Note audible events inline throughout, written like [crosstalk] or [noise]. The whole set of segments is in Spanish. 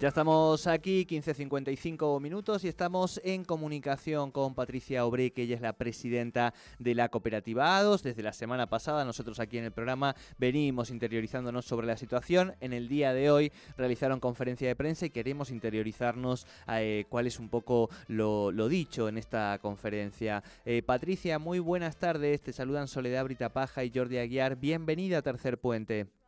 Ya estamos aquí, 15.55 minutos, y estamos en comunicación con Patricia Obre, que ella es la presidenta de la cooperativa ADOS. Desde la semana pasada, nosotros aquí en el programa venimos interiorizándonos sobre la situación. En el día de hoy realizaron conferencia de prensa y queremos interiorizarnos eh, cuál es un poco lo, dicho en esta conferencia. Eh, Patricia, muy buenas tardes. Te saludan Soledad Britapaja y Jordi Aguiar. Bienvenida a Tercer Puente.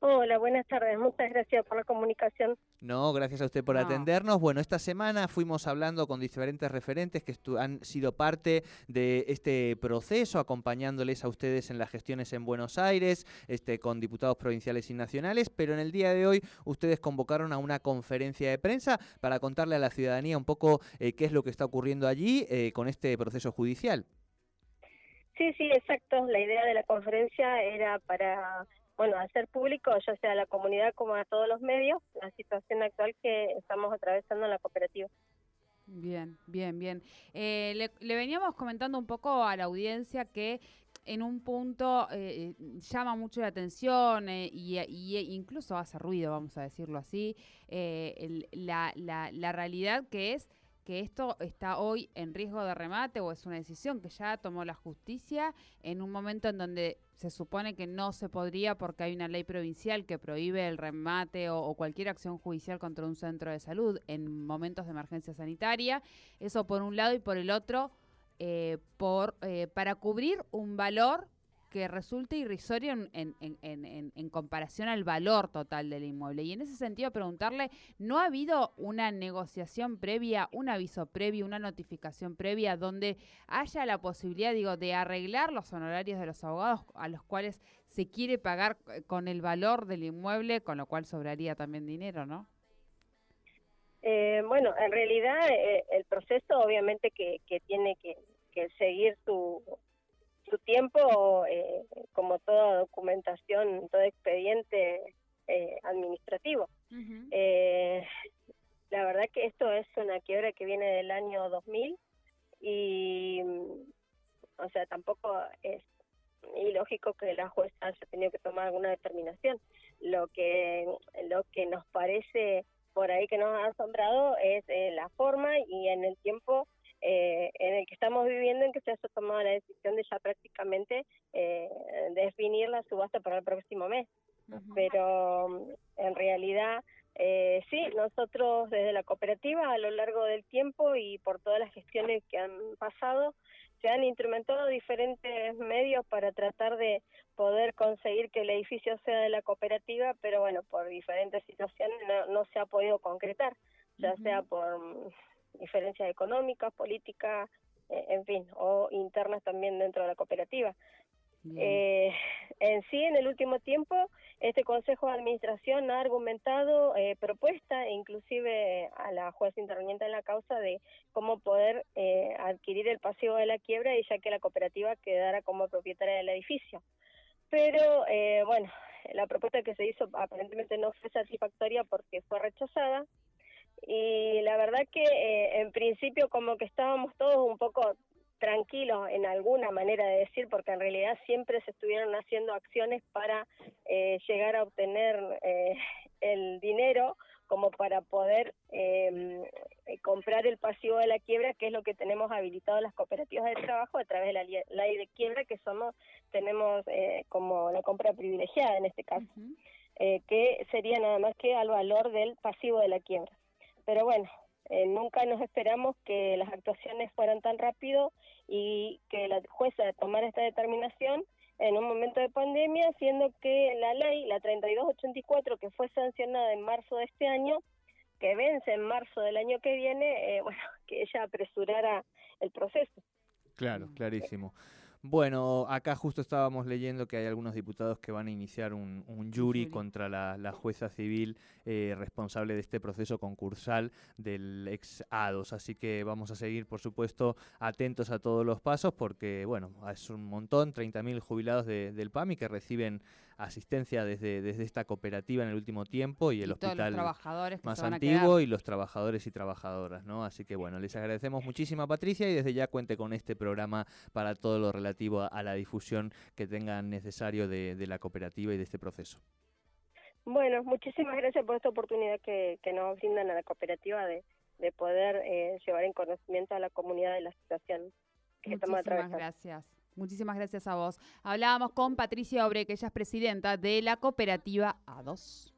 Hola, buenas tardes. Muchas gracias por la comunicación. No, gracias a usted por atendernos. Bueno, esta semana fuimos hablando con diferentes referentes que han sido parte de este proceso, acompañándoles a ustedes en las gestiones en Buenos Aires, este, con diputados provinciales y nacionales, pero en el día de hoy ustedes convocaron a una conferencia de prensa para contarle a la ciudadanía un poco eh, qué es lo que está ocurriendo allí eh, con este proceso judicial. Sí, sí, exacto. La idea de la conferencia era para bueno, hacer público, ya sea a la comunidad como a todos los medios, la situación actual que estamos atravesando en la cooperativa. Bien, bien, bien. Eh, le, veníamos comentando un poco a la audiencia que en un punto eh, llama mucho la atención eh, y, incluso hace ruido, vamos a decirlo así, la, la, la realidad que es que esto está hoy en riesgo de remate o es una decisión que ya tomó la justicia en un momento en donde se supone que no se podría porque hay una ley provincial que prohíbe el remate o, cualquier acción judicial contra un centro de salud en momentos de emergencia sanitaria. Eso por un lado y por el otro, eh, por, eh, para cubrir un valor que resulte irrisorio en, en, comparación al valor total del inmueble. Y en ese sentido, preguntarle, ¿no ha habido una negociación previa, un aviso previo, una notificación previa donde haya la posibilidad, digo, de arreglar los honorarios de los abogados a los cuales se quiere pagar con el valor del inmueble, con lo cual sobraría también dinero, ¿no? Eh, bueno, en realidad eh, el proceso obviamente que, que tiene que, que seguir su, su tiempo, eh, como toda documentación, todo expediente eh, administrativo. Eh, la verdad que esto es una quiebra que viene del año 2000 y, mm, o sea, tampoco es ilógico que la jueza haya tenido que tomar alguna determinación. Lo que, lo que nos parece por ahí que nos ha asombrado es la forma y en el tiempo eh, en el que estamos viviendo en que se ha tomado la decisión de ya prácticamente eh, definir la subasta para el próximo mes. Pero en realidad, eh, sí, nosotros desde la cooperativa a lo largo del tiempo y por todas las gestiones que han pasado, se han instrumentado diferentes medios para tratar de poder conseguir que el edificio sea de la cooperativa, pero bueno, por diferentes situaciones no, se ha podido concretar, ya sea por diferencias económicas, políticas, eh, en fin, o internas también dentro de la cooperativa. Eh, en sí, en el último tiempo, este Consejo de Administración ha argumentado eh, propuesta, inclusive a la jueza interviniente en la causa, de cómo poder eh, adquirir el pasivo de la quiebra y ya que la cooperativa quedara como propietaria del edificio. Pero, bueno, la propuesta que se hizo aparentemente no fue satisfactoria porque fue rechazada y la verdad que eh, en principio como que estábamos todos un poco tranquilos en alguna manera de decir, porque en realidad siempre se estuvieron haciendo acciones para eh, llegar a obtener eh, el dinero como para poder em, comprar el pasivo de la quiebra, que es lo que tenemos habilitado las cooperativas de trabajo a través de la ley de quiebra, que somos tenemos como la compra privilegiada en este caso, que sería nada más que al valor del pasivo de la quiebra pero bueno, eh, nunca nos esperamos que las actuaciones fueran tan rápido y que la jueza tomara esta determinación en un momento de pandemia, siendo que la ley, la 3284, que fue sancionada en marzo de este año, que vence en marzo del año que viene, eh, [laughs] bueno, que ella apresurara el proceso. Claro, clarísimo. Bueno, acá justo estábamos leyendo que hay algunos diputados que van a iniciar un, un jury, contra la, jueza civil eh, responsable de este proceso concursal del ex ADOS. Así que vamos a seguir, por supuesto, atentos a todos los pasos porque, bueno, es un montón, 30.000 jubilados del PAMI que reciben asistencia desde, desde esta cooperativa en el último tiempo y el hospital más antiguo y los trabajadores y trabajadoras, ¿no? Así que bueno, les agradecemos muchísimo Patricia y desde ya cuente con este programa para todo lo relativo a, la difusión que tengan necesario de, la cooperativa y de este proceso. Bueno, muchísimas gracias por esta oportunidad que, nos brindan a la cooperativa de, poder eh, llevar en conocimiento a la comunidad de la situación que estamos atravesando. gracias. Muchísimas gracias a vos. Hablábamos con Patricia Obre, que ella es presidenta de la cooperativa A2.